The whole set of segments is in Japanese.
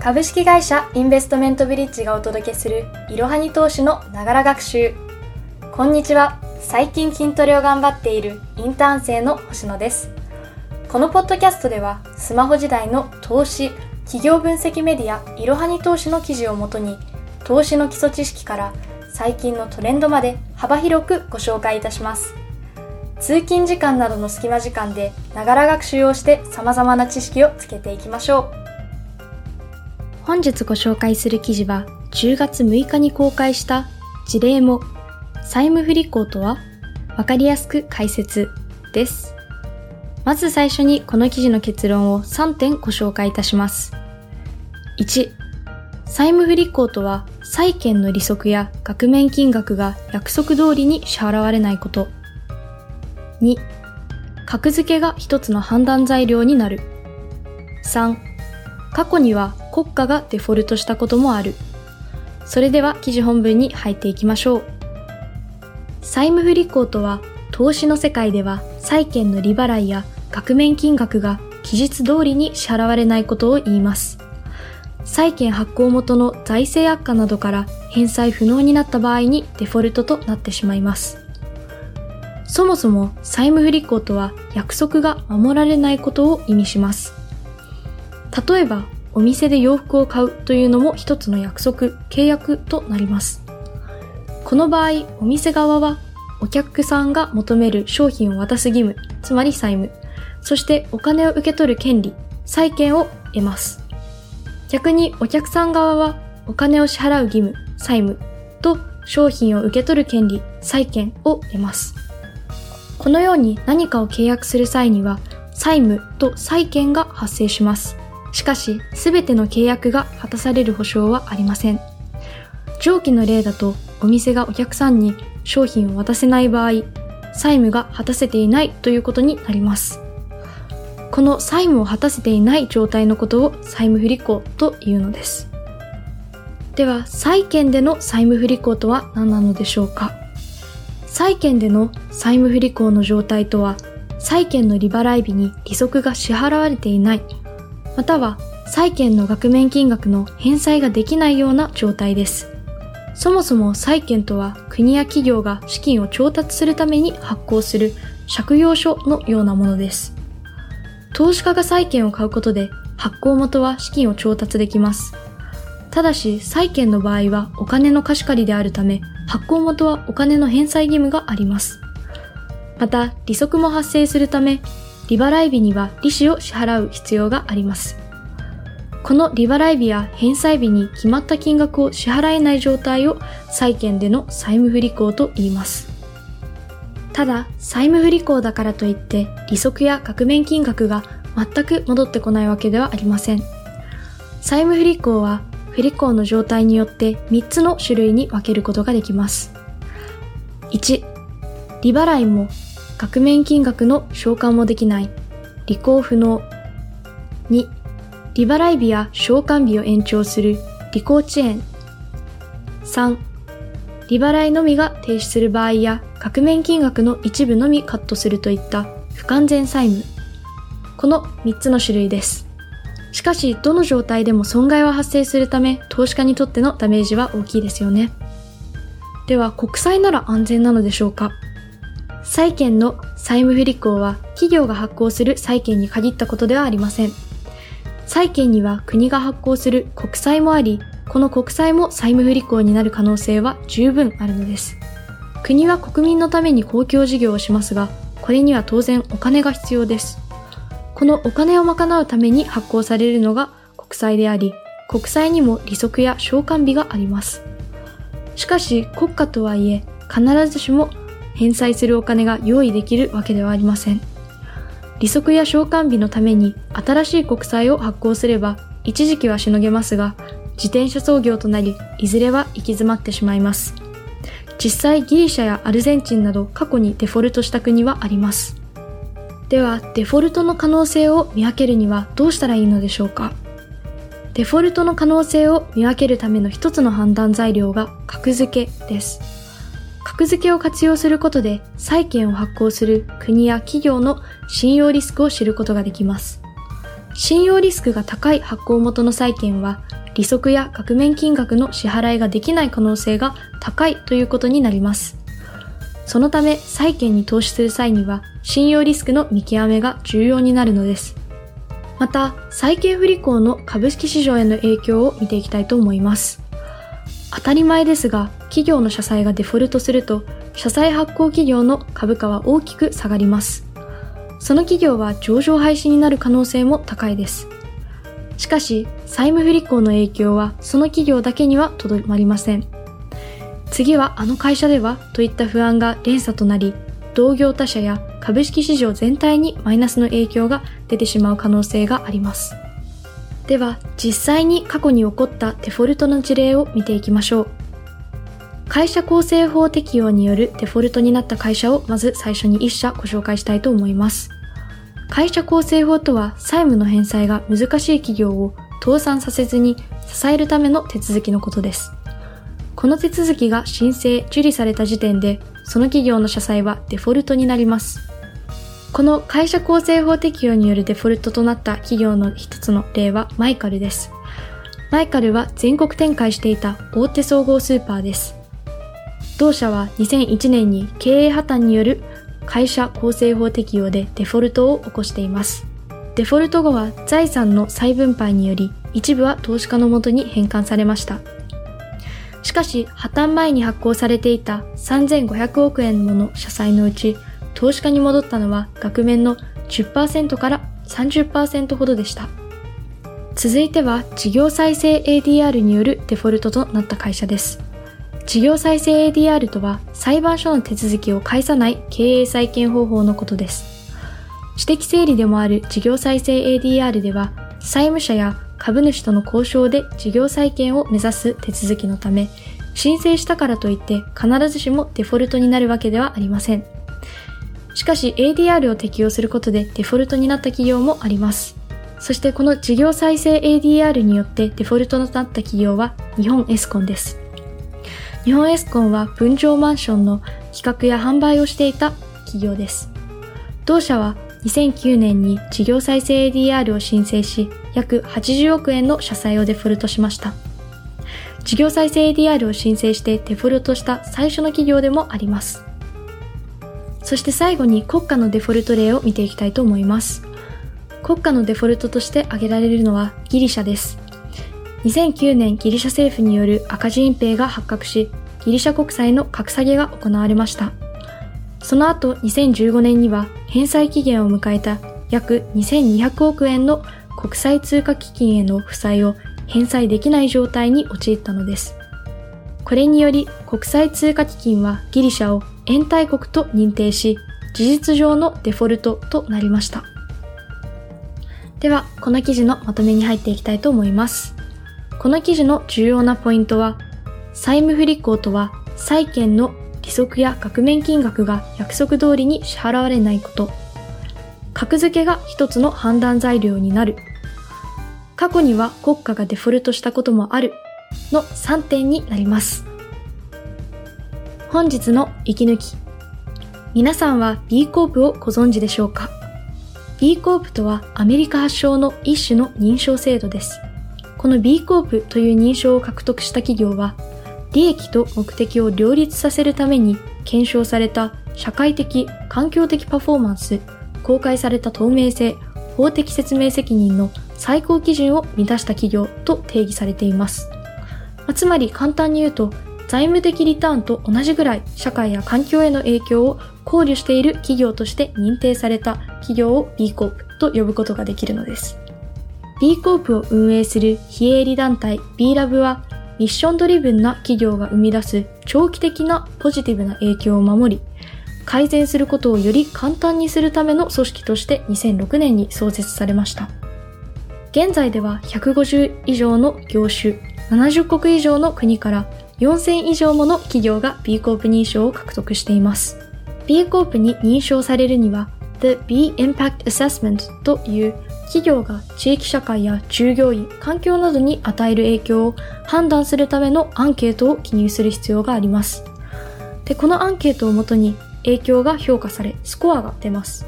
株式会社インベストメントブリッジがお届けするいろはに投資のながら学習。こんにちは。最近筋トレを頑張っているインターン生の星野です。このポッドキャストではスマホ時代の投資企業分析メディアいろはに投資の記事をもとに投資の基礎知識から最近のトレンドまで幅広くご紹介いたします。通勤時間などの隙間時間でながら学習をして様々な知識をつけていきましょう。本日ご紹介する記事は10月6日に公開した事例も債務不履行とはわかりやすく解説です。まず最初にこの記事の結論を3点ご紹介いたします。1、債務不履行とは債権の利息や額面金額が約束通りに支払われないこと。2、格付けが一つの判断材料になる。3、過去には国家がデフォルトしたこともある。それでは記事本文に入っていきましょう。債務不履行とは、投資の世界では債券の利払いや額面金額が期日通りに支払われないことを言います。債券発行元の財政悪化などから返済不能になった場合にデフォルトとなってしまいます。そもそも債務不履行とは約束が守られないことを意味します。例えば、お店で洋服を買うというのも一つの約束、契約となります。この場合、お店側はお客さんが求める商品を渡す義務、つまり債務、そしてお金を受け取る権利、債権を得ます。逆にお客さん側はお金を支払う義務、債務と商品を受け取る権利、債権を得ます。このように何かを契約する際には債務と債権が発生します。しかし、すべての契約が果たされる保証はありません。上記の例だと、お店がお客さんに商品を渡せない場合、債務が果たせていないということになります。この債務を果たせていない状態のことを債務不履行というのです。では、債権での債務不履行とは何なのでしょうか？債権での債務不履行の状態とは、債権の利払い日に利息が支払われていないまたは債券の額面金額の返済ができないような状態です。そもそも債券とは国や企業が資金を調達するために発行する借用書のようなものです。投資家が債券を買うことで発行元は資金を調達できます。ただし債券の場合はお金の貸し借りであるため発行元はお金の返済義務があります。また利息も発生するため利払い日には利子を支払う必要があります。この利払い日や返済日に決まった金額を支払えない状態を債券での債務不履行と言います。ただ、債務不履行だからといって利息や額面金額が全く戻ってこないわけではありません。債務不履行は不履行の状態によって3つの種類に分けることができます。1、利払いも額面金額の償還もできない、履行不能。2、利払い日や償還日を延長する履行遅延。3、利払いのみが停止する場合や額面金額の一部のみカットするといった不完全債務。この3つの種類です。しかし、どの状態でも損害は発生するため、投資家にとってのダメージは大きいですよね。では、国債なら安全なのでしょうか？債券の債務不履行は企業が発行する債券に限ったことではありません。債券には国が発行する国債もあり、この国債も債務不履行になる可能性は十分あるのです。国は国民のために公共事業をしますが、これには当然お金が必要です。このお金を賄うために発行されるのが国債であり、国債にも利息や償還日があります。しかし国家とはいえ、必ずしも返済するお金が用意できるわけではありません。利息や償還日のために新しい国債を発行すれば一時期はしのげますが、自転車操業となり、いずれは行き詰まってしまいます。実際ギリシャやアルゼンチンなど過去にデフォルトした国はあります。では、デフォルトの可能性を見分けるにはどうしたらいいのでしょうかデフォルトの可能性を見分けるための一つの判断材料が格付けです。格付けを活用することで債券を発行する国や企業の信用リスクを知ることができます。信用リスクが高い発行元の債券は利息や額面金額の支払いができない可能性が高いということになります。そのため債券に投資する際には信用リスクの見極めが重要になるのです。また、債券不履行の株式市場への影響を見ていきたいと思います。当たり前ですが、企業の社債がデフォルトすると、社債発行企業の株価は大きく下がります。その企業は上場廃止になる可能性も高いです。しかし、債務不履行の影響はその企業だけにはとどまりません。次はあの会社ではといった不安が連鎖となり、同業他社や株式市場全体にマイナスの影響が出てしまう可能性があります。では、実際に過去に起こったデフォルトの事例を見ていきましょう。会社構成法適用によるデフォルトになった会社をまず最初に1社ご紹介したいと思います。会社構成法とは債務の返済が難しい企業を倒産させずに支えるための手続きのことです。この手続きが申請、受理された時点で、その企業の社債はデフォルトになります。この会社構成法適用によるデフォルトとなった企業の一つの例はマイカルです。マイカルは全国展開していた大手総合スーパーです。同社は2001年に経営破綻による会社構成法適用でデフォルトを起こしています。デフォルト後は財産の再分配により一部は投資家のもとに返還されました。しかし破綻前に発行されていた3500億円もの社債のうち投資家に戻ったのは額面の10%から30%ほどでした。続いては事業再生 ADR によるデフォルトとなった会社です。事業再生 ADR とは裁判所の手続きを介さない経営再建方法のことです。私的整理でもある事業再生 ADR では債務者や株主との交渉で事業再建を目指す手続きのため申請したからといって必ずしもデフォルトになるわけではありません。しかし ADR を適用することでデフォルトになった企業もあります。そしてこの事業再生 ADR によってデフォルトとなった企業は日本エスコンです。日本エスコンは分譲マンションの企画や販売をしていた企業です。同社は2009年に事業再生 ADR を申請し、約80億円の社債をデフォルトしました。事業再生 ADR を申請してデフォルトした最初の企業でもあります。そして最後に国家のデフォルト例を見ていきたいと思います。国家のデフォルトとして挙げられるのはギリシャです。2009年ギリシャ政府による赤字隠蔽が発覚し、ギリシャ国債の格下げが行われました。その後2015年には返済期限を迎えた約2200億円の国際通貨基金への負債を返済できない状態に陥ったのです。これにより国際通貨基金はギリシャを延滞国と認定し、事実上のデフォルトとなりました。では、この記事のまとめに入っていきたいと思います。この記事の重要なポイントは、債務不履行とは、債権の利息や額面金額が約束通りに支払われないこと。格付けが一つの判断材料になる。過去には国家がデフォルトしたこともあるの3点になります。本日の息抜き。皆さんは B コープをご存知でしょうか ?B コープとはアメリカ発祥の一種の認証制度です。この B コープという認証を獲得した企業は、利益と目的を両立させるために検証された社会的、環境的パフォーマンス、公開された透明性、法的説明責任の最高基準を満たした企業と定義されています。つまり簡単に言うと、財務的リターンと同じぐらい社会や環境への影響を考慮している企業として認定された企業を B コープと呼ぶことができるのです。B コープを運営する非営利団体 B ラブはミッションドリブンな企業が生み出す長期的なポジティブな影響を守り、改善することをより簡単にするための組織として2006年に創設されました。現在では150以上の業種、70国以上の国から4000以上もの企業が B コープ認証を獲得しています。B コープに認証されるには The B Impact Assessment という企業が地域社会や従業員、環境などに与える影響を判断するためのアンケートを記入する必要があります。で、このアンケートをもとに影響が評価され、スコアが出ます。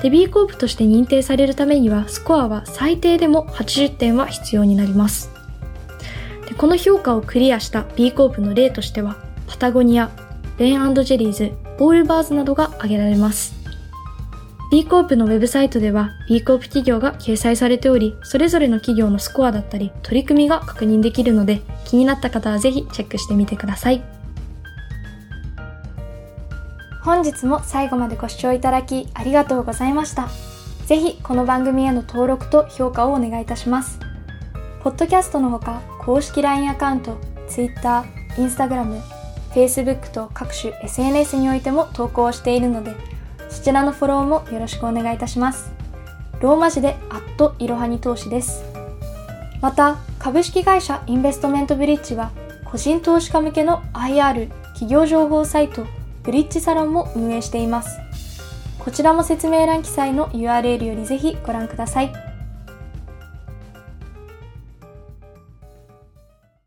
で B コープとして認定されるためにはスコアは最低でも80点は必要になりますでこの評価をクリアした B コープの例としてはパタゴニアレインジェリーズボールバーズなどが挙げられます B コープのウェブサイトでは B コープ企業が掲載されており、それぞれの企業のスコアだったり取り組みが確認できるので、気になった方はぜひチェックしてみてください。本日も最後までご視聴いただきありがとうございました。ぜひこの番組への登録と評価をお願いいたします。ポッドキャストのほか、公式 LINE アカウント、Twitter、Instagram、Facebook と各種 SNS においても投稿しているので、そちらのフォローもよろしくお願いいたします。ローマ字で、アットいろはに投資です。また、株式会社インベストメントブリッジは、個人投資家向けの IR 企業情報サイトブリッジサロンも運営しています。こちらも説明欄記載の URL よりぜひご覧ください。